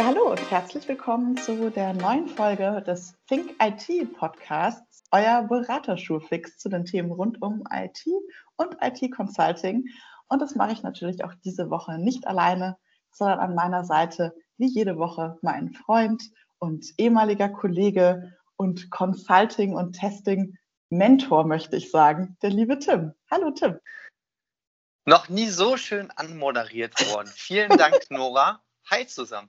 Ja, hallo und herzlich willkommen zu der neuen Folge des Think IT Podcasts, euer Beraterschulfix zu den Themen rund um IT und IT Consulting. Und das mache ich natürlich auch diese Woche nicht alleine, sondern an meiner Seite wie jede Woche mein Freund und ehemaliger Kollege und Consulting und Testing Mentor, möchte ich sagen, der liebe Tim. Hallo Tim. Noch nie so schön anmoderiert worden. Vielen Dank, Nora. Hi zusammen.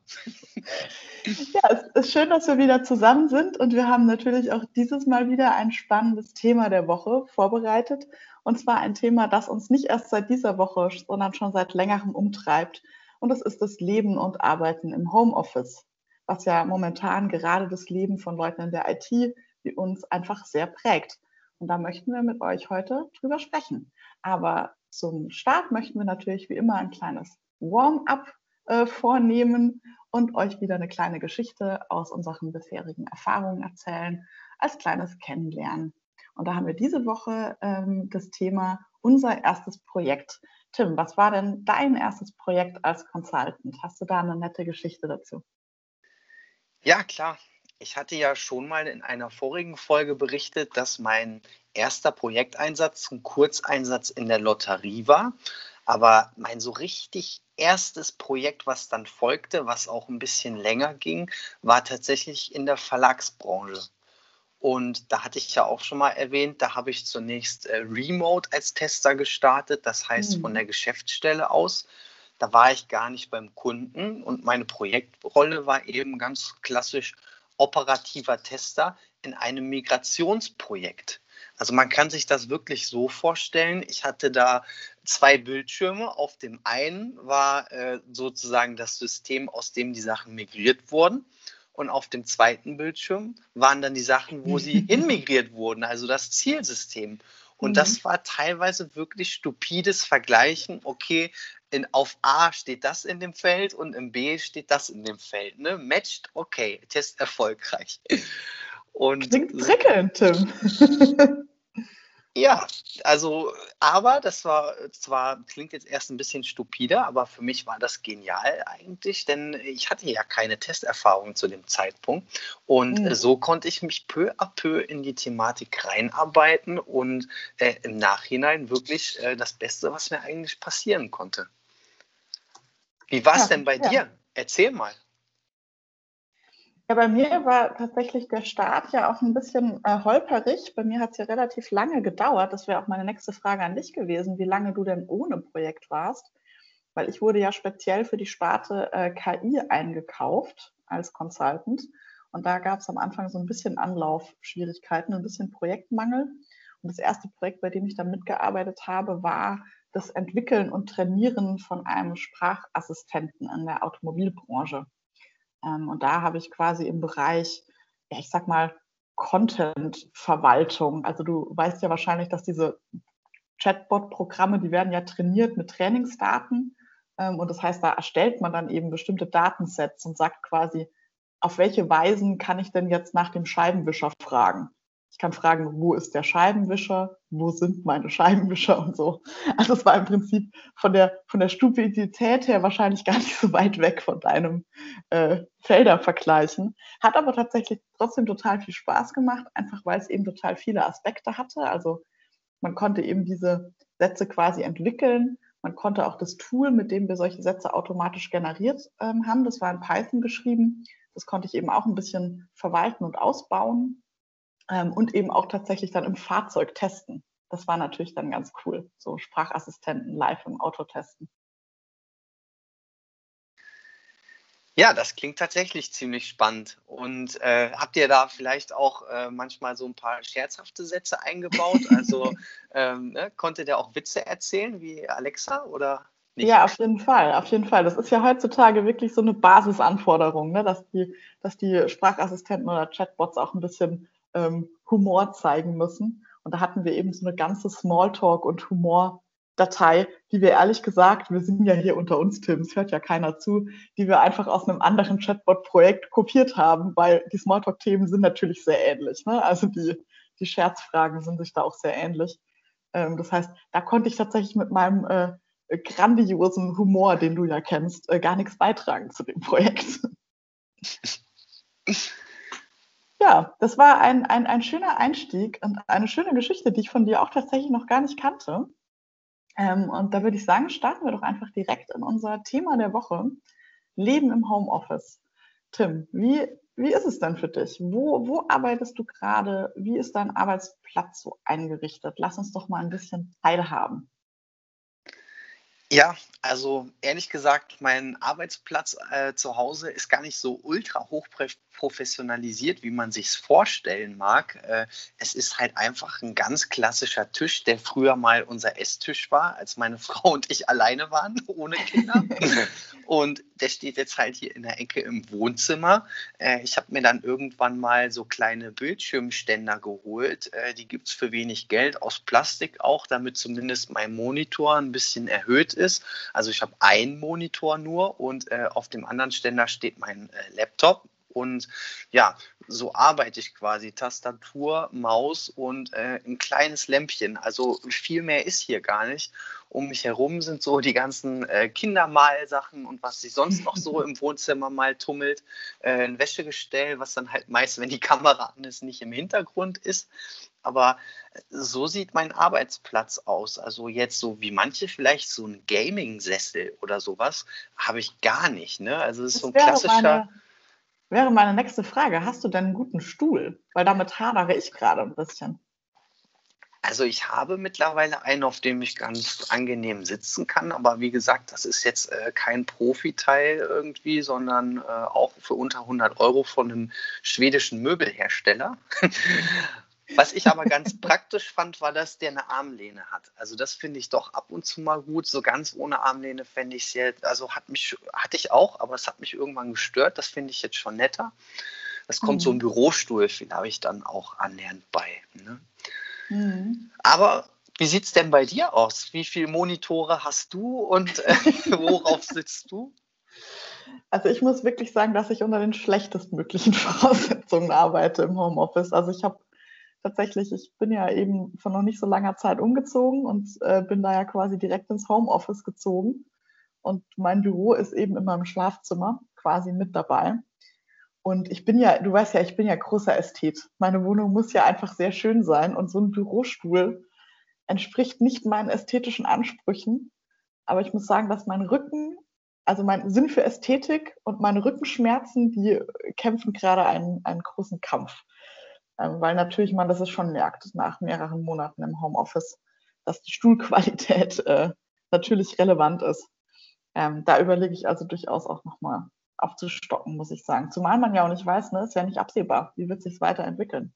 Ja, es ist schön, dass wir wieder zusammen sind und wir haben natürlich auch dieses Mal wieder ein spannendes Thema der Woche vorbereitet. Und zwar ein Thema, das uns nicht erst seit dieser Woche, sondern schon seit längerem umtreibt. Und das ist das Leben und Arbeiten im Homeoffice, was ja momentan gerade das Leben von Leuten in der IT wie uns einfach sehr prägt. Und da möchten wir mit euch heute drüber sprechen. Aber zum Start möchten wir natürlich wie immer ein kleines Warm-up äh, vornehmen und euch wieder eine kleine Geschichte aus unseren bisherigen Erfahrungen erzählen, als kleines Kennenlernen. Und da haben wir diese Woche ähm, das Thema unser erstes Projekt. Tim, was war denn dein erstes Projekt als Consultant? Hast du da eine nette Geschichte dazu? Ja, klar. Ich hatte ja schon mal in einer vorigen Folge berichtet, dass mein erster Projekteinsatz ein Kurzeinsatz in der Lotterie war. Aber mein so richtig erstes Projekt, was dann folgte, was auch ein bisschen länger ging, war tatsächlich in der Verlagsbranche. Und da hatte ich ja auch schon mal erwähnt, da habe ich zunächst äh, Remote als Tester gestartet, das heißt mhm. von der Geschäftsstelle aus. Da war ich gar nicht beim Kunden und meine Projektrolle war eben ganz klassisch operativer Tester in einem Migrationsprojekt. Also man kann sich das wirklich so vorstellen. Ich hatte da zwei Bildschirme. Auf dem einen war äh, sozusagen das System, aus dem die Sachen migriert wurden. Und auf dem zweiten Bildschirm waren dann die Sachen, wo sie hinmigriert wurden, also das Zielsystem. Und mhm. das war teilweise wirklich stupides Vergleichen. Okay, in, auf A steht das in dem Feld und im B steht das in dem Feld. Ne? Matched, okay, Test erfolgreich. Und Klingt prickelnd, Tim. Ja, also, aber das war zwar, klingt jetzt erst ein bisschen stupider, aber für mich war das genial eigentlich, denn ich hatte ja keine Testerfahrung zu dem Zeitpunkt. Und mhm. so konnte ich mich peu à peu in die Thematik reinarbeiten und äh, im Nachhinein wirklich äh, das Beste, was mir eigentlich passieren konnte. Wie war es ja, denn bei ja. dir? Erzähl mal. Ja, bei mir war tatsächlich der Start ja auch ein bisschen äh, holperig. Bei mir hat es ja relativ lange gedauert. Das wäre auch meine nächste Frage an dich gewesen, wie lange du denn ohne Projekt warst. Weil ich wurde ja speziell für die Sparte äh, KI eingekauft als Consultant. Und da gab es am Anfang so ein bisschen Anlaufschwierigkeiten, ein bisschen Projektmangel. Und das erste Projekt, bei dem ich dann mitgearbeitet habe, war das Entwickeln und Trainieren von einem Sprachassistenten in der Automobilbranche. Ähm, und da habe ich quasi im Bereich, ja, ich sag mal, Content-Verwaltung. Also du weißt ja wahrscheinlich, dass diese Chatbot-Programme, die werden ja trainiert mit Trainingsdaten. Ähm, und das heißt, da erstellt man dann eben bestimmte Datensets und sagt quasi, auf welche Weisen kann ich denn jetzt nach dem Scheibenwischer fragen? Ich kann fragen, wo ist der Scheibenwischer? Wo sind meine Scheibenwischer und so. Also es war im Prinzip von der, von der Stupidität her wahrscheinlich gar nicht so weit weg von deinem äh, Feldervergleichen. Hat aber tatsächlich trotzdem total viel Spaß gemacht, einfach weil es eben total viele Aspekte hatte. Also man konnte eben diese Sätze quasi entwickeln. Man konnte auch das Tool, mit dem wir solche Sätze automatisch generiert ähm, haben, das war in Python geschrieben. Das konnte ich eben auch ein bisschen verwalten und ausbauen ähm, und eben auch tatsächlich dann im Fahrzeug testen. Das war natürlich dann ganz cool, so Sprachassistenten live im Auto testen. Ja, das klingt tatsächlich ziemlich spannend. Und äh, habt ihr da vielleicht auch äh, manchmal so ein paar scherzhafte Sätze eingebaut? Also ähm, ne, konnte der auch Witze erzählen wie Alexa oder nicht? Ja, auf jeden Fall, auf jeden Fall. Das ist ja heutzutage wirklich so eine Basisanforderung, ne? dass, die, dass die Sprachassistenten oder Chatbots auch ein bisschen ähm, Humor zeigen müssen. Und da hatten wir eben so eine ganze Smalltalk- und Humor-Datei, die wir ehrlich gesagt, wir sind ja hier unter uns, Tim, es hört ja keiner zu, die wir einfach aus einem anderen Chatbot-Projekt kopiert haben, weil die Smalltalk-Themen sind natürlich sehr ähnlich. Ne? Also die, die Scherzfragen sind sich da auch sehr ähnlich. Ähm, das heißt, da konnte ich tatsächlich mit meinem äh, grandiosen Humor, den du ja kennst, äh, gar nichts beitragen zu dem Projekt. Ja, das war ein, ein, ein schöner Einstieg und eine schöne Geschichte, die ich von dir auch tatsächlich noch gar nicht kannte. Ähm, und da würde ich sagen, starten wir doch einfach direkt in unser Thema der Woche. Leben im Homeoffice. Tim, wie, wie ist es denn für dich? Wo, wo arbeitest du gerade? Wie ist dein Arbeitsplatz so eingerichtet? Lass uns doch mal ein bisschen teilhaben. Ja, also ehrlich gesagt, mein Arbeitsplatz äh, zu Hause ist gar nicht so ultra hoch professionalisiert, wie man sich es vorstellen mag. Äh, es ist halt einfach ein ganz klassischer Tisch, der früher mal unser Esstisch war, als meine Frau und ich alleine waren, ohne Kinder. und der steht jetzt halt hier in der Ecke im Wohnzimmer. Äh, ich habe mir dann irgendwann mal so kleine Bildschirmständer geholt. Äh, die gibt es für wenig Geld aus Plastik auch, damit zumindest mein Monitor ein bisschen erhöht ist. Also ich habe einen Monitor nur und auf dem anderen Ständer steht mein Laptop. Und ja, so arbeite ich quasi. Tastatur, Maus und äh, ein kleines Lämpchen. Also viel mehr ist hier gar nicht. Um mich herum sind so die ganzen äh, Kindermalsachen und was sich sonst noch so im Wohnzimmer mal tummelt. Äh, ein Wäschegestell, was dann halt meist, wenn die Kamera an ist, nicht im Hintergrund ist. Aber so sieht mein Arbeitsplatz aus. Also jetzt so wie manche vielleicht so ein Gaming-Sessel oder sowas, habe ich gar nicht. Ne? Also es ist das so ein klassischer. Wäre meine nächste Frage. Hast du denn einen guten Stuhl? Weil damit hadere ich gerade ein bisschen. Also ich habe mittlerweile einen, auf dem ich ganz angenehm sitzen kann, aber wie gesagt, das ist jetzt äh, kein Profiteil irgendwie, sondern äh, auch für unter 100 Euro von einem schwedischen Möbelhersteller. Was ich aber ganz praktisch fand, war, dass der eine Armlehne hat. Also das finde ich doch ab und zu mal gut. So ganz ohne Armlehne fände ich es jetzt, also hat mich, hatte ich auch, aber es hat mich irgendwann gestört. Das finde ich jetzt schon netter. Das kommt mhm. so ein Bürostuhl vielleicht dann auch annähernd bei. Ne? Mhm. Aber wie sieht es denn bei dir aus? Wie viele Monitore hast du und äh, worauf sitzt du? Also ich muss wirklich sagen, dass ich unter den schlechtestmöglichen Voraussetzungen arbeite im Homeoffice. Also ich habe tatsächlich, ich bin ja eben vor noch nicht so langer Zeit umgezogen und äh, bin da ja quasi direkt ins Homeoffice gezogen. Und mein Büro ist eben in meinem Schlafzimmer quasi mit dabei. Und ich bin ja, du weißt ja, ich bin ja großer Ästhet. Meine Wohnung muss ja einfach sehr schön sein und so ein Bürostuhl entspricht nicht meinen ästhetischen Ansprüchen. Aber ich muss sagen, dass mein Rücken, also mein Sinn für Ästhetik und meine Rückenschmerzen, die kämpfen gerade einen, einen großen Kampf. Weil natürlich man das ist schon merkt nach mehreren Monaten im Homeoffice, dass die Stuhlqualität äh, natürlich relevant ist. Ähm, da überlege ich also durchaus auch nochmal aufzustocken, muss ich sagen. Zumal man ja auch nicht weiß, ne, ist ja nicht absehbar, wie wird sich weiterentwickeln.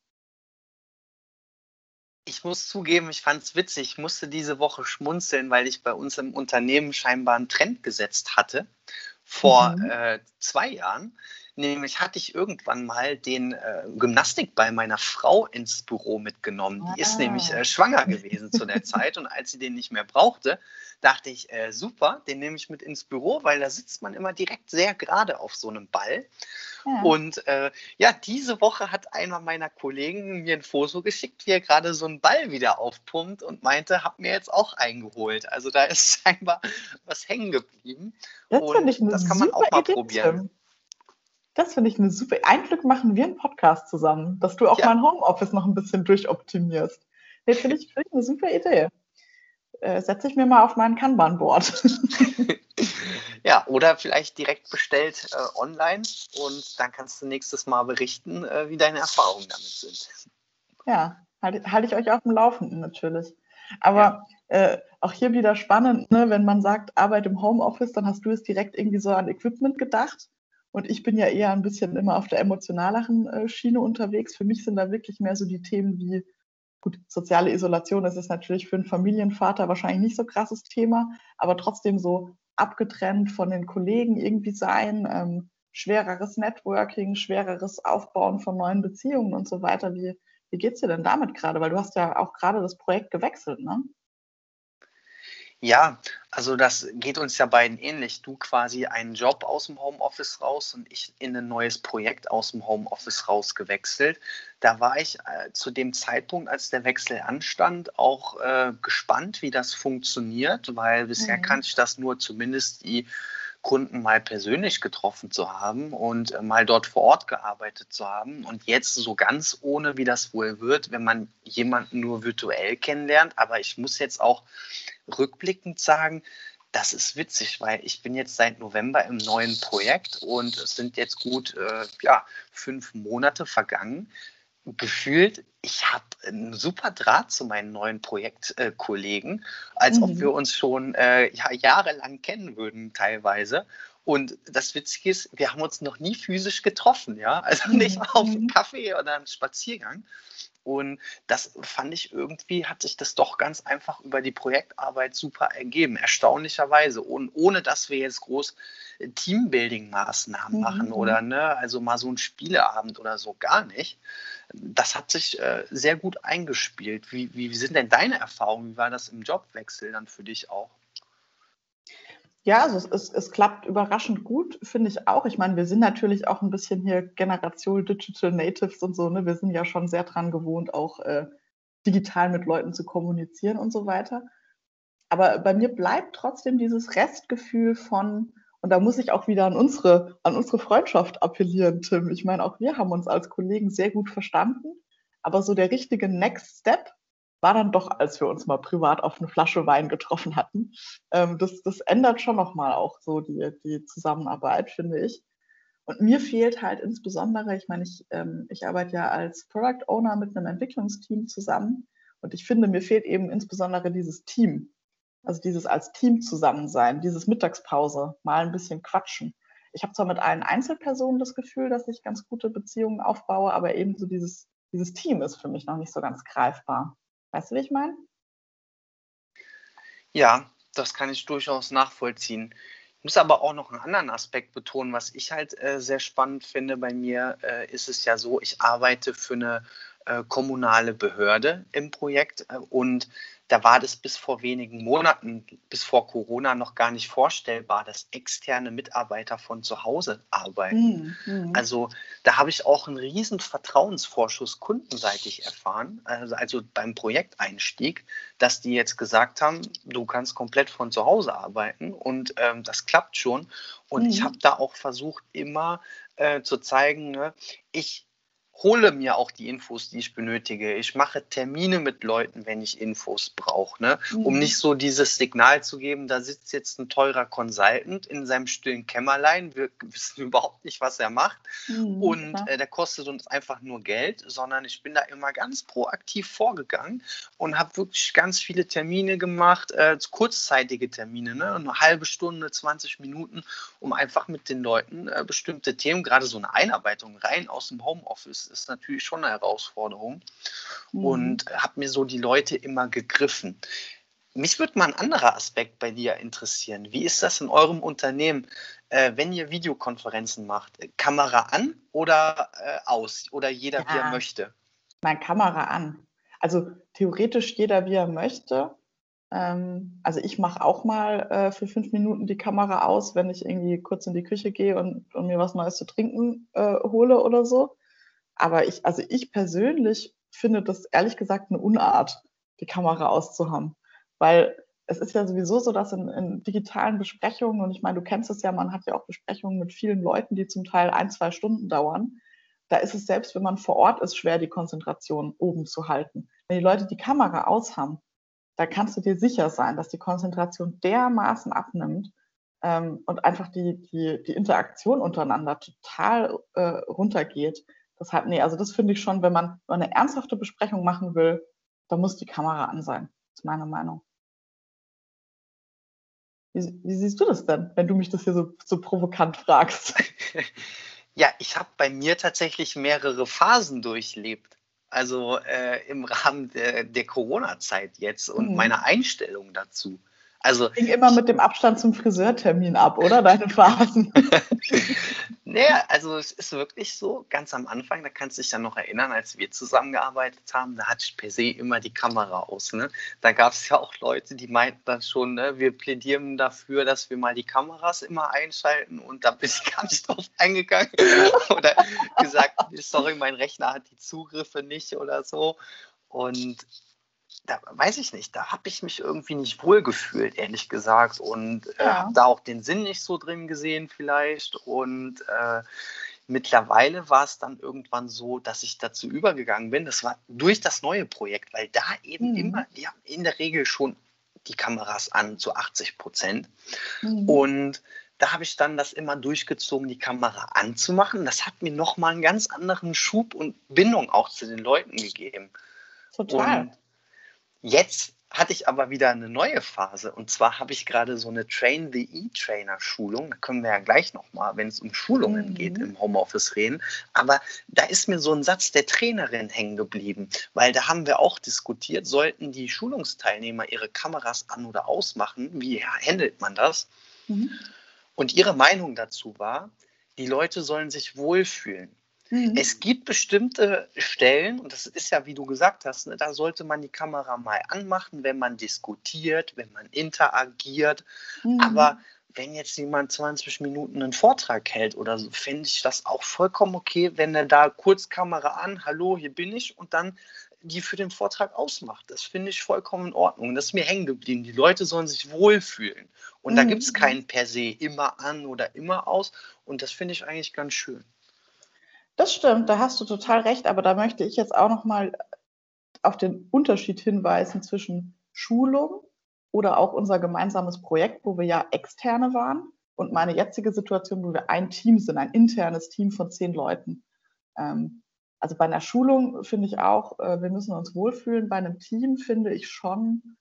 Ich muss zugeben, ich fand es witzig. Ich musste diese Woche schmunzeln, weil ich bei uns im Unternehmen scheinbar einen Trend gesetzt hatte vor mhm. äh, zwei Jahren. Nämlich hatte ich irgendwann mal den äh, Gymnastikball meiner Frau ins Büro mitgenommen. Die ah. ist nämlich äh, schwanger gewesen zu der Zeit und als sie den nicht mehr brauchte, dachte ich, äh, super, den nehme ich mit ins Büro, weil da sitzt man immer direkt sehr gerade auf so einem Ball. Ja. Und äh, ja, diese Woche hat einer meiner Kollegen mir ein Foto geschickt, wie er gerade so einen Ball wieder aufpumpt und meinte, hab mir jetzt auch eingeholt. Also da ist scheinbar was hängen geblieben. Das, und das kann man auch mal Idee, probieren. Das finde ich eine super. Ein Glück machen wir einen Podcast zusammen, dass du auch ja. mein Homeoffice noch ein bisschen durchoptimierst. Nee, finde ich, find ich eine super Idee. Äh, setze ich mir mal auf mein Kanban-Board. ja, oder vielleicht direkt bestellt äh, online und dann kannst du nächstes Mal berichten, äh, wie deine Erfahrungen damit sind. Ja, halte halt ich euch auf dem Laufenden natürlich. Aber ja. äh, auch hier wieder spannend, ne, wenn man sagt, Arbeit im Homeoffice, dann hast du es direkt irgendwie so an Equipment gedacht. Und ich bin ja eher ein bisschen immer auf der emotionaleren äh, Schiene unterwegs. Für mich sind da wirklich mehr so die Themen wie, gut, soziale Isolation, das ist natürlich für einen Familienvater wahrscheinlich nicht so krasses Thema, aber trotzdem so abgetrennt von den Kollegen irgendwie sein, ähm, schwereres Networking, schwereres Aufbauen von neuen Beziehungen und so weiter. Wie, wie geht's dir denn damit gerade? Weil du hast ja auch gerade das Projekt gewechselt, ne? Ja, also das geht uns ja beiden ähnlich. Du quasi einen Job aus dem Homeoffice raus und ich in ein neues Projekt aus dem Homeoffice raus gewechselt. Da war ich äh, zu dem Zeitpunkt, als der Wechsel anstand, auch äh, gespannt, wie das funktioniert, weil bisher mhm. kannte ich das nur zumindest die Kunden mal persönlich getroffen zu haben und äh, mal dort vor Ort gearbeitet zu haben. Und jetzt so ganz ohne, wie das wohl wird, wenn man jemanden nur virtuell kennenlernt. Aber ich muss jetzt auch rückblickend sagen, das ist witzig, weil ich bin jetzt seit November im neuen Projekt und es sind jetzt gut äh, ja, fünf Monate vergangen. Gefühlt, ich habe einen super Draht zu meinen neuen Projektkollegen, äh, als mhm. ob wir uns schon äh, ja, jahrelang kennen würden teilweise. Und das Witzige ist, wir haben uns noch nie physisch getroffen, ja. Also nicht mhm. auf einen Kaffee oder einen Spaziergang, und das fand ich irgendwie, hat sich das doch ganz einfach über die Projektarbeit super ergeben, erstaunlicherweise. Und ohne dass wir jetzt groß äh, Teambuilding-Maßnahmen mhm. machen oder ne, also mal so ein Spieleabend oder so gar nicht. Das hat sich äh, sehr gut eingespielt. Wie, wie, sind denn deine Erfahrungen? Wie war das im Jobwechsel dann für dich auch? Ja, also es, es, es klappt überraschend gut, finde ich auch. Ich meine, wir sind natürlich auch ein bisschen hier Generation Digital Natives und so, ne? Wir sind ja schon sehr dran gewohnt, auch äh, digital mit Leuten zu kommunizieren und so weiter. Aber bei mir bleibt trotzdem dieses Restgefühl von, und da muss ich auch wieder an unsere, an unsere Freundschaft appellieren, Tim. Ich meine, auch wir haben uns als Kollegen sehr gut verstanden. Aber so der richtige Next Step, war dann doch, als wir uns mal privat auf eine Flasche Wein getroffen hatten. Ähm, das, das ändert schon nochmal auch so die, die Zusammenarbeit, finde ich. Und mir fehlt halt insbesondere, ich meine, ich, ähm, ich arbeite ja als Product Owner mit einem Entwicklungsteam zusammen und ich finde, mir fehlt eben insbesondere dieses Team. Also dieses als Team zusammen sein, dieses Mittagspause, mal ein bisschen quatschen. Ich habe zwar mit allen Einzelpersonen das Gefühl, dass ich ganz gute Beziehungen aufbaue, aber eben so dieses, dieses Team ist für mich noch nicht so ganz greifbar. Weißt du, wie ich meine? Ja, das kann ich durchaus nachvollziehen. Ich muss aber auch noch einen anderen Aspekt betonen, was ich halt äh, sehr spannend finde. Bei mir äh, ist es ja so, ich arbeite für eine äh, kommunale Behörde im Projekt äh, und da war das bis vor wenigen Monaten, bis vor Corona noch gar nicht vorstellbar, dass externe Mitarbeiter von zu Hause arbeiten. Mhm. Also da habe ich auch einen riesen Vertrauensvorschuss kundenseitig erfahren, also, also beim Projekteinstieg, dass die jetzt gesagt haben, du kannst komplett von zu Hause arbeiten und ähm, das klappt schon. Und mhm. ich habe da auch versucht, immer äh, zu zeigen, ne, ich hole mir auch die Infos, die ich benötige. Ich mache Termine mit Leuten, wenn ich Infos brauche, ne? Mhm. um nicht so dieses Signal zu geben, da sitzt jetzt ein teurer Consultant in seinem stillen Kämmerlein, wir wissen überhaupt nicht, was er macht mhm, und äh, der kostet uns einfach nur Geld, sondern ich bin da immer ganz proaktiv vorgegangen und habe wirklich ganz viele Termine gemacht, äh, kurzzeitige Termine, ne? eine halbe Stunde, 20 Minuten, um einfach mit den Leuten äh, bestimmte Themen, gerade so eine Einarbeitung rein aus dem Homeoffice, ist natürlich schon eine Herausforderung. Mhm. Und habe mir so die Leute immer gegriffen. Mich würde mal ein anderer Aspekt bei dir interessieren. Wie ist das in eurem Unternehmen, äh, wenn ihr Videokonferenzen macht? Kamera an oder äh, aus? Oder jeder, ja, wie er möchte? Meine Kamera an. Also theoretisch jeder, wie er möchte. Ähm, also ich mache auch mal äh, für fünf Minuten die Kamera aus, wenn ich irgendwie kurz in die Küche gehe und, und mir was Neues zu trinken äh, hole oder so. Aber ich, also ich persönlich finde das ehrlich gesagt eine Unart, die Kamera auszuhaben. Weil es ist ja sowieso so, dass in, in digitalen Besprechungen, und ich meine, du kennst es ja, man hat ja auch Besprechungen mit vielen Leuten, die zum Teil ein, zwei Stunden dauern. Da ist es selbst, wenn man vor Ort ist, schwer, die Konzentration oben zu halten. Wenn die Leute die Kamera aushaben, da kannst du dir sicher sein, dass die Konzentration dermaßen abnimmt ähm, und einfach die, die, die Interaktion untereinander total äh, runtergeht, Deshalb, nee, also das finde ich schon, wenn man eine ernsthafte Besprechung machen will, da muss die Kamera an sein. Das ist meine Meinung. Wie, wie siehst du das denn, wenn du mich das hier so, so provokant fragst? Ja, ich habe bei mir tatsächlich mehrere Phasen durchlebt. Also äh, im Rahmen der, der Corona-Zeit jetzt und mhm. meiner Einstellung dazu. Also ging immer mit dem Abstand zum Friseurtermin ab, oder deine Phasen? naja, also es ist wirklich so, ganz am Anfang, da kannst du dich dann noch erinnern, als wir zusammengearbeitet haben, da hatte ich per se immer die Kamera aus. Ne? Da gab es ja auch Leute, die meinten dann schon, ne, wir plädieren dafür, dass wir mal die Kameras immer einschalten und da bin ich gar nicht drauf eingegangen oder gesagt, sorry, mein Rechner hat die Zugriffe nicht oder so. Und da weiß ich nicht, da habe ich mich irgendwie nicht wohl gefühlt, ehrlich gesagt. Und äh, ja. habe da auch den Sinn nicht so drin gesehen, vielleicht. Und äh, mittlerweile war es dann irgendwann so, dass ich dazu übergegangen bin. Das war durch das neue Projekt, weil da eben mhm. immer, die haben in der Regel schon die Kameras an zu 80 Prozent. Mhm. Und da habe ich dann das immer durchgezogen, die Kamera anzumachen. Das hat mir nochmal einen ganz anderen Schub und Bindung auch zu den Leuten gegeben. Total. Und jetzt hatte ich aber wieder eine neue Phase. Und zwar habe ich gerade so eine Train the E-Trainer Schulung. Da können wir ja gleich nochmal, wenn es um Schulungen mhm. geht, im Homeoffice reden. Aber da ist mir so ein Satz der Trainerin hängen geblieben, weil da haben wir auch diskutiert, sollten die Schulungsteilnehmer ihre Kameras an- oder ausmachen? Wie handelt man das? Mhm. Und ihre Meinung dazu war, die Leute sollen sich wohlfühlen. Mhm. Es gibt bestimmte Stellen, und das ist ja, wie du gesagt hast, ne, da sollte man die Kamera mal anmachen, wenn man diskutiert, wenn man interagiert. Mhm. Aber wenn jetzt jemand 20 Minuten einen Vortrag hält oder so, fände ich das auch vollkommen okay, wenn er da kurz Kamera an, hallo, hier bin ich, und dann die für den Vortrag ausmacht. Das finde ich vollkommen in Ordnung. Und das ist mir hängen geblieben. Die Leute sollen sich wohlfühlen. Und mhm. da gibt es keinen per se immer an oder immer aus. Und das finde ich eigentlich ganz schön. Das stimmt, da hast du total recht. Aber da möchte ich jetzt auch noch mal auf den Unterschied hinweisen zwischen Schulung oder auch unser gemeinsames Projekt, wo wir ja externe waren, und meine jetzige Situation, wo wir ein Team sind, ein internes Team von zehn Leuten. Ähm, also bei einer Schulung finde ich auch, äh, wir müssen uns wohlfühlen. Bei einem Team finde ich schon,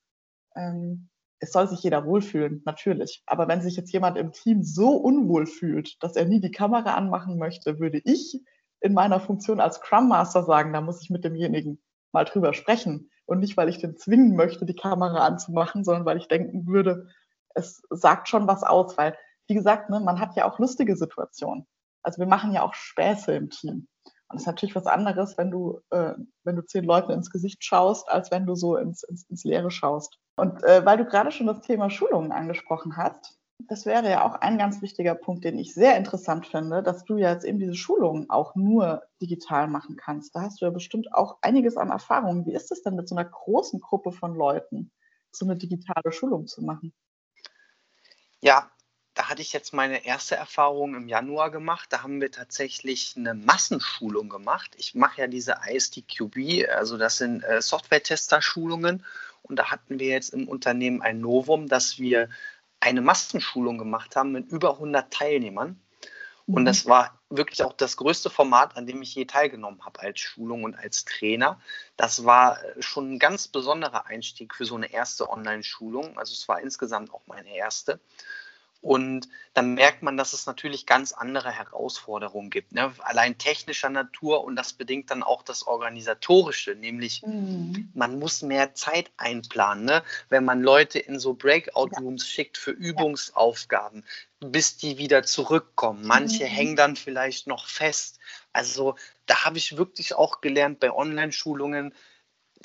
ähm, es soll sich jeder wohlfühlen, natürlich. Aber wenn sich jetzt jemand im Team so unwohl fühlt, dass er nie die Kamera anmachen möchte, würde ich in meiner Funktion als Scrum Master sagen, da muss ich mit demjenigen mal drüber sprechen. Und nicht, weil ich den zwingen möchte, die Kamera anzumachen, sondern weil ich denken würde, es sagt schon was aus, weil, wie gesagt, ne, man hat ja auch lustige Situationen. Also wir machen ja auch Späße im Team. Und das ist natürlich was anderes, wenn du, äh, wenn du zehn Leuten ins Gesicht schaust, als wenn du so ins, ins, ins Leere schaust. Und äh, weil du gerade schon das Thema Schulungen angesprochen hast, das wäre ja auch ein ganz wichtiger Punkt, den ich sehr interessant finde, dass du ja jetzt eben diese Schulungen auch nur digital machen kannst. Da hast du ja bestimmt auch einiges an Erfahrungen. Wie ist es denn mit so einer großen Gruppe von Leuten, so eine digitale Schulung zu machen? Ja, da hatte ich jetzt meine erste Erfahrung im Januar gemacht. Da haben wir tatsächlich eine Massenschulung gemacht. Ich mache ja diese ISTQB, also das sind äh, Software-Tester-Schulungen. Und da hatten wir jetzt im Unternehmen ein Novum, dass wir eine Massenschulung gemacht haben mit über 100 Teilnehmern. Und mhm. das war wirklich auch das größte Format, an dem ich je teilgenommen habe als Schulung und als Trainer. Das war schon ein ganz besonderer Einstieg für so eine erste Online-Schulung. Also es war insgesamt auch meine erste. Und dann merkt man, dass es natürlich ganz andere Herausforderungen gibt, ne? allein technischer Natur und das bedingt dann auch das Organisatorische, nämlich mhm. man muss mehr Zeit einplanen, ne? wenn man Leute in so Breakout-Rooms ja. schickt für Übungsaufgaben, bis die wieder zurückkommen. Manche mhm. hängen dann vielleicht noch fest. Also da habe ich wirklich auch gelernt bei Online-Schulungen,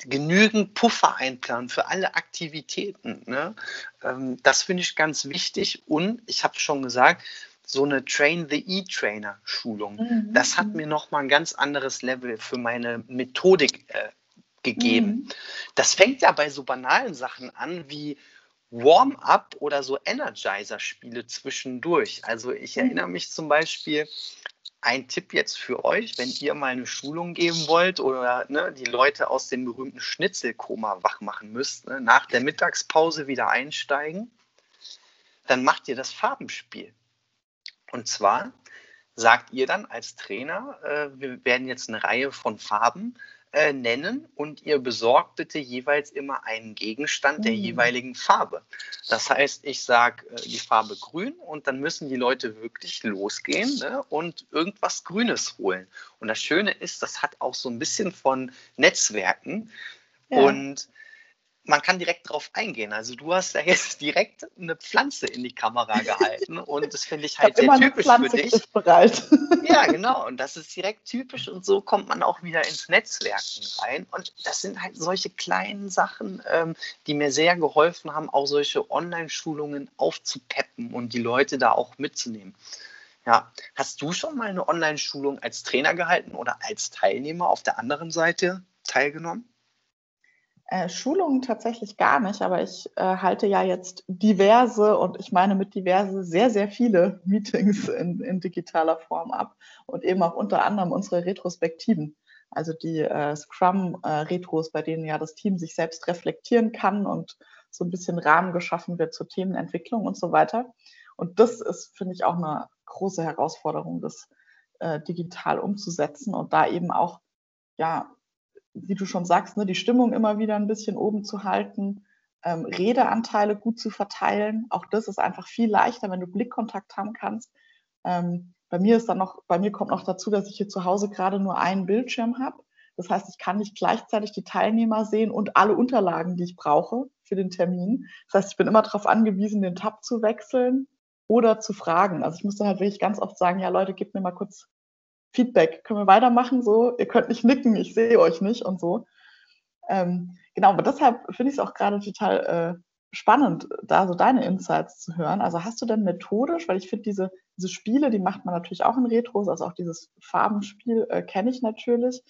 genügend Puffer einplanen für alle Aktivitäten. Ne? Ähm, das finde ich ganz wichtig. Und ich habe schon gesagt, so eine Train the E-Trainer Schulung, mhm. das hat mir nochmal ein ganz anderes Level für meine Methodik äh, gegeben. Mhm. Das fängt ja bei so banalen Sachen an wie Warm-up oder so Energizer-Spiele zwischendurch. Also ich mhm. erinnere mich zum Beispiel, ein Tipp jetzt für euch, wenn ihr mal eine Schulung geben wollt oder ne, die Leute aus dem berühmten Schnitzelkoma wach machen müsst, ne, nach der Mittagspause wieder einsteigen, dann macht ihr das Farbenspiel. Und zwar sagt ihr dann als Trainer, äh, wir werden jetzt eine Reihe von Farben äh, nennen und ihr besorgt bitte jeweils immer einen Gegenstand der mhm. jeweiligen Farbe. Das heißt, ich sage äh, die Farbe grün und dann müssen die Leute wirklich losgehen ne, und irgendwas Grünes holen. Und das Schöne ist, das hat auch so ein bisschen von Netzwerken. Ja. Und man kann direkt drauf eingehen. Also du hast ja jetzt direkt eine Pflanze in die Kamera gehalten und das finde ich halt ich sehr typisch für dich. Bereit. Ja, genau. Und das ist direkt typisch und so kommt man auch wieder ins Netzwerken rein. Und das sind halt solche kleinen Sachen, ähm, die mir sehr geholfen haben, auch solche Online-Schulungen aufzupeppen und die Leute da auch mitzunehmen. Ja, hast du schon mal eine Online-Schulung als Trainer gehalten oder als Teilnehmer auf der anderen Seite teilgenommen? Äh, Schulungen tatsächlich gar nicht, aber ich äh, halte ja jetzt diverse und ich meine mit diverse sehr, sehr viele Meetings in, in digitaler Form ab und eben auch unter anderem unsere Retrospektiven, also die äh, Scrum-Retros, äh, bei denen ja das Team sich selbst reflektieren kann und so ein bisschen Rahmen geschaffen wird zur Themenentwicklung und so weiter. Und das ist, finde ich, auch eine große Herausforderung, das äh, digital umzusetzen und da eben auch ja wie du schon sagst, ne, die Stimmung immer wieder ein bisschen oben zu halten, ähm, Redeanteile gut zu verteilen. Auch das ist einfach viel leichter, wenn du Blickkontakt haben kannst. Ähm, bei mir ist dann noch, bei mir kommt noch dazu, dass ich hier zu Hause gerade nur einen Bildschirm habe. Das heißt, ich kann nicht gleichzeitig die Teilnehmer sehen und alle Unterlagen, die ich brauche für den Termin. Das heißt, ich bin immer darauf angewiesen, den Tab zu wechseln oder zu fragen. Also ich muss dann halt wirklich ganz oft sagen, ja Leute, gebt mir mal kurz Feedback. Können wir weitermachen? So, ihr könnt nicht nicken, ich sehe euch nicht und so. Ähm, genau, aber deshalb finde ich es auch gerade total äh, spannend, da so deine Insights zu hören. Also hast du denn methodisch, weil ich finde, diese, diese Spiele, die macht man natürlich auch in Retros, also auch dieses Farbenspiel äh, kenne ich natürlich.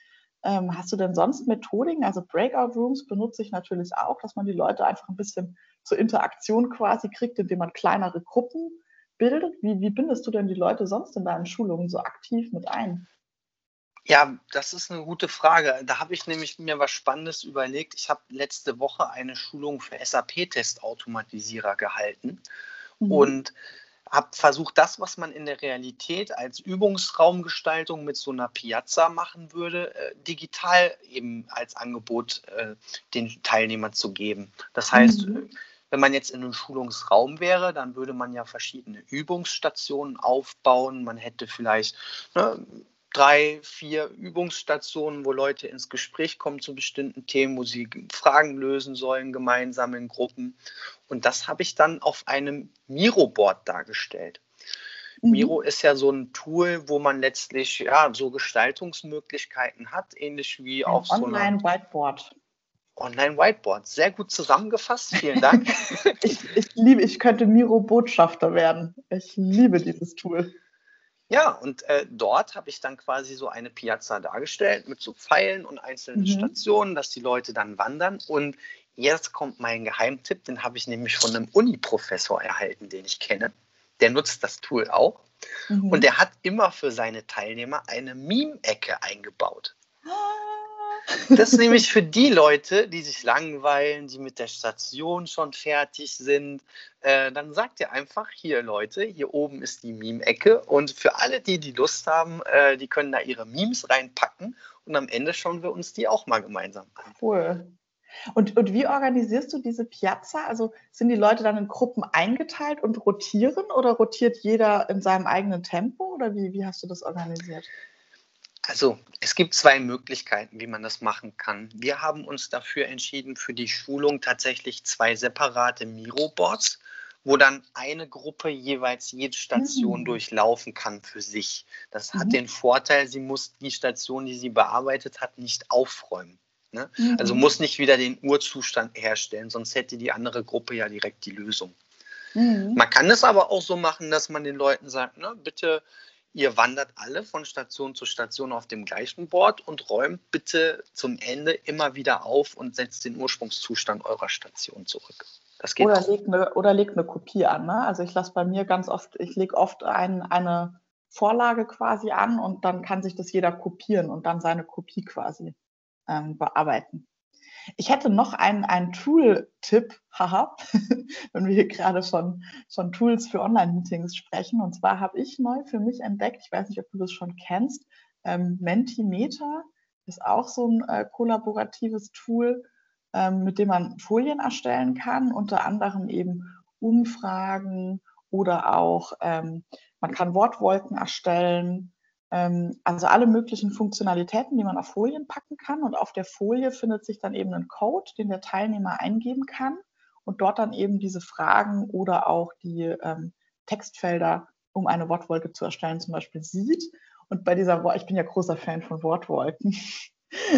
Ähm, hast du denn sonst Methodiken? Also Breakout Rooms benutze ich natürlich auch, dass man die Leute einfach ein bisschen zur Interaktion quasi kriegt, indem man kleinere Gruppen bildet? Wie, wie bindest du denn die Leute sonst in deinen Schulungen so aktiv mit ein? Ja, das ist eine gute Frage. Da habe ich nämlich mir was Spannendes überlegt. Ich habe letzte Woche eine Schulung für SAP-Testautomatisierer gehalten mhm. und habe versucht, das, was man in der Realität als Übungsraumgestaltung mit so einer Piazza machen würde, äh, digital eben als Angebot äh, den Teilnehmern zu geben. Das heißt, mhm. Wenn man jetzt in einem Schulungsraum wäre, dann würde man ja verschiedene Übungsstationen aufbauen. Man hätte vielleicht ne, drei, vier Übungsstationen, wo Leute ins Gespräch kommen zu bestimmten Themen, wo sie Fragen lösen sollen, gemeinsam in Gruppen. Und das habe ich dann auf einem Miro-Board dargestellt. Mhm. Miro ist ja so ein Tool, wo man letztlich ja so Gestaltungsmöglichkeiten hat, ähnlich wie ein auf so einer Online-Whiteboard. Online-Whiteboard. Sehr gut zusammengefasst. Vielen Dank. ich, ich, liebe, ich könnte Miro-Botschafter werden. Ich liebe dieses Tool. Ja, und äh, dort habe ich dann quasi so eine Piazza dargestellt mit so Pfeilen und einzelnen mhm. Stationen, dass die Leute dann wandern. Und jetzt kommt mein Geheimtipp, den habe ich nämlich von einem Uni-Professor erhalten, den ich kenne. Der nutzt das Tool auch. Mhm. Und der hat immer für seine Teilnehmer eine Meme-Ecke eingebaut. Das ist nämlich für die Leute, die sich langweilen, die mit der Station schon fertig sind. Äh, dann sagt ihr einfach, hier Leute, hier oben ist die Meme-Ecke. Und für alle, die die Lust haben, äh, die können da ihre Memes reinpacken. Und am Ende schauen wir uns die auch mal gemeinsam an. Cool. Und, und wie organisierst du diese Piazza? Also sind die Leute dann in Gruppen eingeteilt und rotieren oder rotiert jeder in seinem eigenen Tempo? Oder wie, wie hast du das organisiert? Also es gibt zwei Möglichkeiten, wie man das machen kann. Wir haben uns dafür entschieden, für die Schulung tatsächlich zwei separate Miro-Boards, wo dann eine Gruppe jeweils jede Station mhm. durchlaufen kann für sich. Das hat mhm. den Vorteil, sie muss die Station, die sie bearbeitet hat, nicht aufräumen. Ne? Mhm. Also muss nicht wieder den Urzustand herstellen, sonst hätte die andere Gruppe ja direkt die Lösung. Mhm. Man kann es aber auch so machen, dass man den Leuten sagt, ne, bitte Ihr wandert alle von Station zu Station auf dem gleichen Board und räumt bitte zum Ende immer wieder auf und setzt den Ursprungszustand eurer Station zurück. Das geht oder, legt eine, oder legt eine Kopie an. Ne? Also ich lasse bei mir ganz oft, ich lege oft ein, eine Vorlage quasi an und dann kann sich das jeder kopieren und dann seine Kopie quasi ähm, bearbeiten. Ich hätte noch einen, einen Tool-Tipp, haha, wenn wir hier gerade von, von Tools für Online-Meetings sprechen. Und zwar habe ich neu für mich entdeckt, ich weiß nicht, ob du das schon kennst, ähm, Mentimeter ist auch so ein äh, kollaboratives Tool, ähm, mit dem man Folien erstellen kann, unter anderem eben Umfragen oder auch ähm, man kann Wortwolken erstellen, also alle möglichen Funktionalitäten, die man auf Folien packen kann. Und auf der Folie findet sich dann eben ein Code, den der Teilnehmer eingeben kann und dort dann eben diese Fragen oder auch die ähm, Textfelder, um eine Wortwolke zu erstellen, zum Beispiel sieht. Und bei dieser, ich bin ja großer Fan von Wortwolken.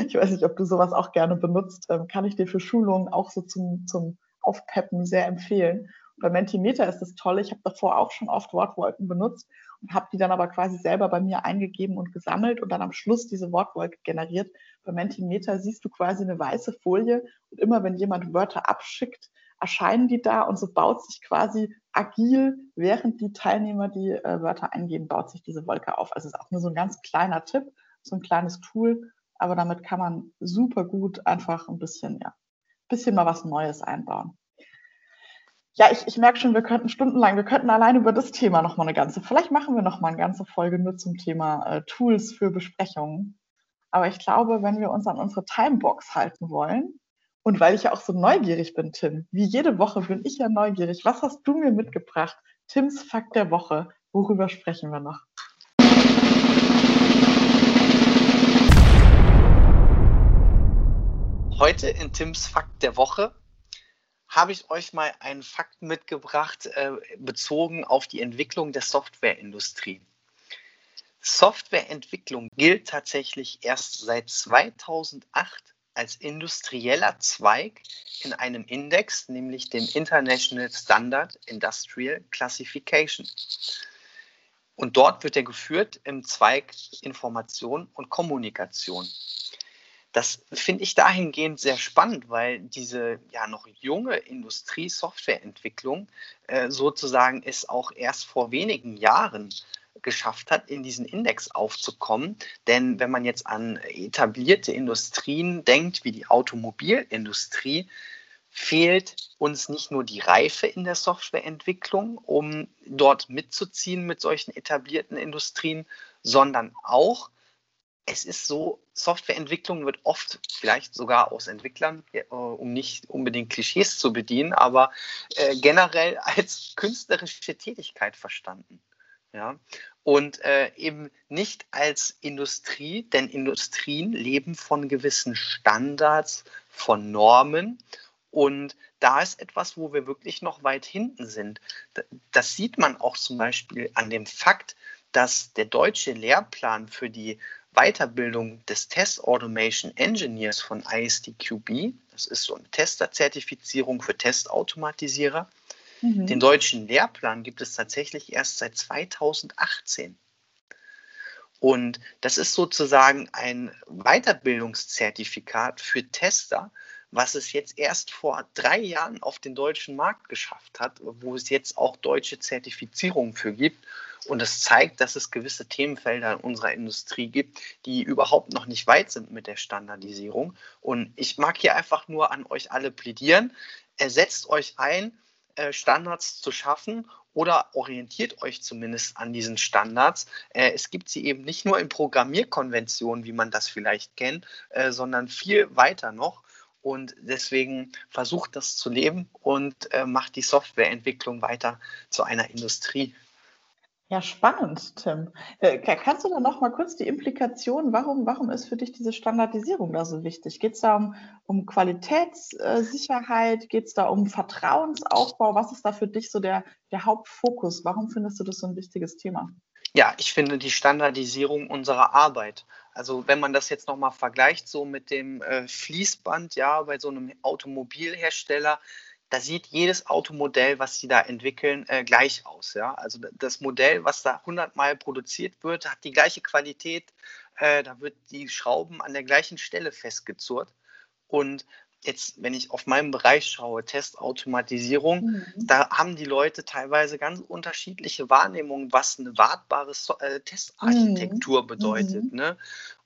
Ich weiß nicht, ob du sowas auch gerne benutzt. Ähm, kann ich dir für Schulungen auch so zum, zum Aufpeppen sehr empfehlen. Bei Mentimeter ist das toll. Ich habe davor auch schon oft Wortwolken benutzt und habe die dann aber quasi selber bei mir eingegeben und gesammelt und dann am Schluss diese Wortwolke generiert. Bei Mentimeter siehst du quasi eine weiße Folie und immer wenn jemand Wörter abschickt, erscheinen die da und so baut sich quasi agil, während die Teilnehmer die äh, Wörter eingeben, baut sich diese Wolke auf. Also es ist auch nur so ein ganz kleiner Tipp, so ein kleines Tool, aber damit kann man super gut einfach ein bisschen, ja, bisschen mal was Neues einbauen. Ja, ich, ich merke schon, wir könnten stundenlang, wir könnten allein über das Thema nochmal eine ganze, vielleicht machen wir nochmal eine ganze Folge nur zum Thema äh, Tools für Besprechungen. Aber ich glaube, wenn wir uns an unsere Timebox halten wollen, und weil ich ja auch so neugierig bin, Tim, wie jede Woche bin ich ja neugierig. Was hast du mir mitgebracht? Tims Fakt der Woche. Worüber sprechen wir noch? Heute in Tims Fakt der Woche habe ich euch mal einen Fakt mitgebracht, äh, bezogen auf die Entwicklung der Softwareindustrie. Softwareentwicklung gilt tatsächlich erst seit 2008 als industrieller Zweig in einem Index, nämlich dem International Standard Industrial Classification. Und dort wird er geführt im Zweig Information und Kommunikation. Das finde ich dahingehend sehr spannend, weil diese ja noch junge Industrie-Softwareentwicklung äh, sozusagen es auch erst vor wenigen Jahren geschafft hat, in diesen Index aufzukommen. Denn wenn man jetzt an etablierte Industrien denkt, wie die Automobilindustrie, fehlt uns nicht nur die Reife in der Softwareentwicklung, um dort mitzuziehen mit solchen etablierten Industrien, sondern auch es ist so, Softwareentwicklung wird oft vielleicht sogar aus Entwicklern, äh, um nicht unbedingt Klischees zu bedienen, aber äh, generell als künstlerische Tätigkeit verstanden. Ja? Und äh, eben nicht als Industrie, denn Industrien leben von gewissen Standards, von Normen. Und da ist etwas, wo wir wirklich noch weit hinten sind. Das sieht man auch zum Beispiel an dem Fakt, dass der deutsche Lehrplan für die Weiterbildung des Test Automation Engineers von ISTQB, das ist so eine Testerzertifizierung für Testautomatisierer, mhm. den deutschen Lehrplan gibt es tatsächlich erst seit 2018. Und das ist sozusagen ein Weiterbildungszertifikat für Tester, was es jetzt erst vor drei Jahren auf den deutschen Markt geschafft hat, wo es jetzt auch deutsche Zertifizierungen für gibt. Und es zeigt, dass es gewisse Themenfelder in unserer Industrie gibt, die überhaupt noch nicht weit sind mit der Standardisierung. Und ich mag hier einfach nur an euch alle plädieren. Ersetzt euch ein, äh, Standards zu schaffen oder orientiert euch zumindest an diesen Standards. Äh, es gibt sie eben nicht nur in Programmierkonventionen, wie man das vielleicht kennt, äh, sondern viel weiter noch. Und deswegen versucht das zu leben und macht die Softwareentwicklung weiter zu einer Industrie. Ja, spannend, Tim. Äh, kannst du da noch mal kurz die Implikation, warum, warum ist für dich diese Standardisierung da so wichtig? Geht es da um, um Qualitätssicherheit? Geht es da um Vertrauensaufbau? Was ist da für dich so der, der Hauptfokus? Warum findest du das so ein wichtiges Thema? Ja, ich finde die Standardisierung unserer Arbeit. Also wenn man das jetzt nochmal vergleicht, so mit dem äh, Fließband, ja, bei so einem Automobilhersteller, da sieht jedes Automodell, was sie da entwickeln, äh, gleich aus. Ja? Also das Modell, was da 100 Mal produziert wird, hat die gleiche Qualität. Äh, da wird die Schrauben an der gleichen Stelle festgezurrt. Und jetzt, wenn ich auf meinen Bereich schaue, Testautomatisierung, mhm. da haben die Leute teilweise ganz unterschiedliche Wahrnehmungen, was eine wartbare so äh, Testarchitektur mhm. bedeutet. Mhm. Ne?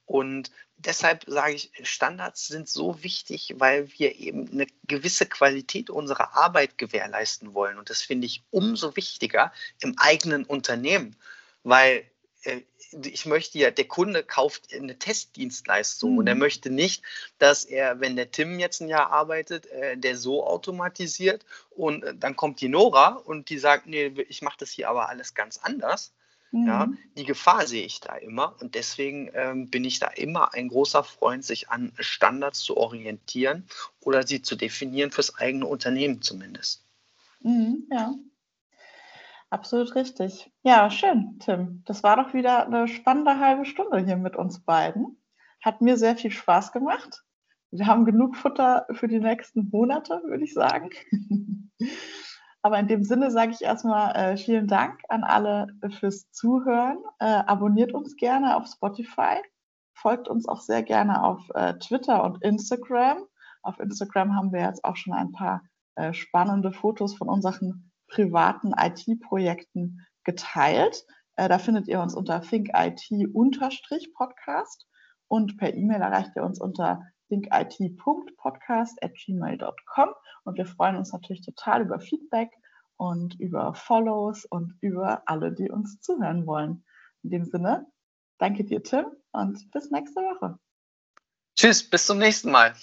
Und deshalb sage ich, Standards sind so wichtig, weil wir eben eine gewisse Qualität unserer Arbeit gewährleisten wollen. Und das finde ich umso wichtiger im eigenen Unternehmen, weil ich möchte ja, der Kunde kauft eine Testdienstleistung mhm. und er möchte nicht, dass er, wenn der Tim jetzt ein Jahr arbeitet, äh, der so automatisiert und äh, dann kommt die Nora und die sagt, nee, ich mache das hier aber alles ganz anders Mhm. Ja, die Gefahr sehe ich da immer und deswegen ähm, bin ich da immer ein großer Freund, sich an Standards zu orientieren oder sie zu definieren fürs eigene Unternehmen zumindest. Mhm, ja, absolut richtig. Ja, schön, Tim. Das war doch wieder eine spannende halbe Stunde hier mit uns beiden. Hat mir sehr viel Spaß gemacht. Wir haben genug Futter für die nächsten Monate, würde ich sagen. Aber in dem Sinne sage ich erstmal äh, vielen Dank an alle fürs Zuhören. Äh, abonniert uns gerne auf Spotify. Folgt uns auch sehr gerne auf äh, Twitter und Instagram. Auf Instagram haben wir jetzt auch schon ein paar äh, spannende Fotos von unseren privaten IT-Projekten geteilt. Äh, da findet ihr uns unter thinkit-podcast und per E-Mail erreicht ihr uns unter thinkit.podcast.gmail.com und wir freuen uns natürlich total über Feedback und über Follows und über alle, die uns zuhören wollen. In dem Sinne, danke dir, Tim, und bis nächste Woche. Tschüss, bis zum nächsten Mal.